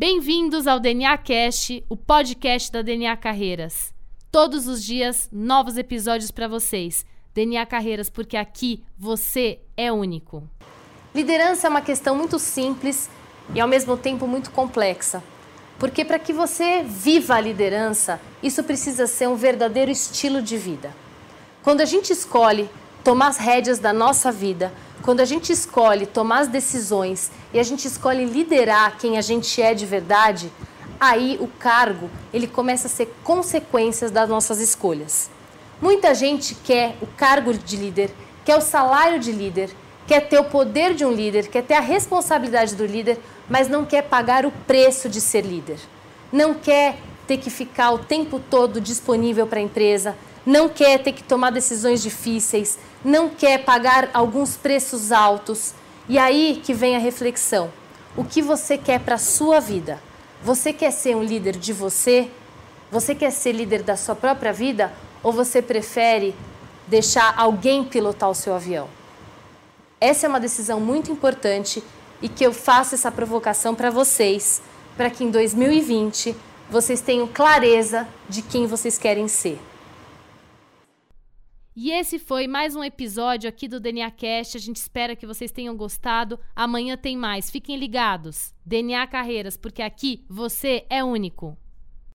Bem-vindos ao DNA Cast, o podcast da DNA Carreiras. Todos os dias, novos episódios para vocês. DNA Carreiras, porque aqui você é único. Liderança é uma questão muito simples e ao mesmo tempo muito complexa. Porque para que você viva a liderança, isso precisa ser um verdadeiro estilo de vida. Quando a gente escolhe tomar as rédeas da nossa vida, quando a gente escolhe tomar as decisões e a gente escolhe liderar quem a gente é de verdade, aí o cargo ele começa a ser consequências das nossas escolhas. Muita gente quer o cargo de líder, quer o salário de líder, quer ter o poder de um líder, quer ter a responsabilidade do líder, mas não quer pagar o preço de ser líder. Não quer ter que ficar o tempo todo disponível para a empresa, não quer ter que tomar decisões difíceis, não quer pagar alguns preços altos. E aí que vem a reflexão. O que você quer para a sua vida? Você quer ser um líder de você? Você quer ser líder da sua própria vida ou você prefere deixar alguém pilotar o seu avião? Essa é uma decisão muito importante e que eu faço essa provocação para vocês, para que em 2020 vocês tenham clareza de quem vocês querem ser. E esse foi mais um episódio aqui do DNA Cast. A gente espera que vocês tenham gostado. Amanhã tem mais. Fiquem ligados. DNA Carreiras, porque aqui você é único.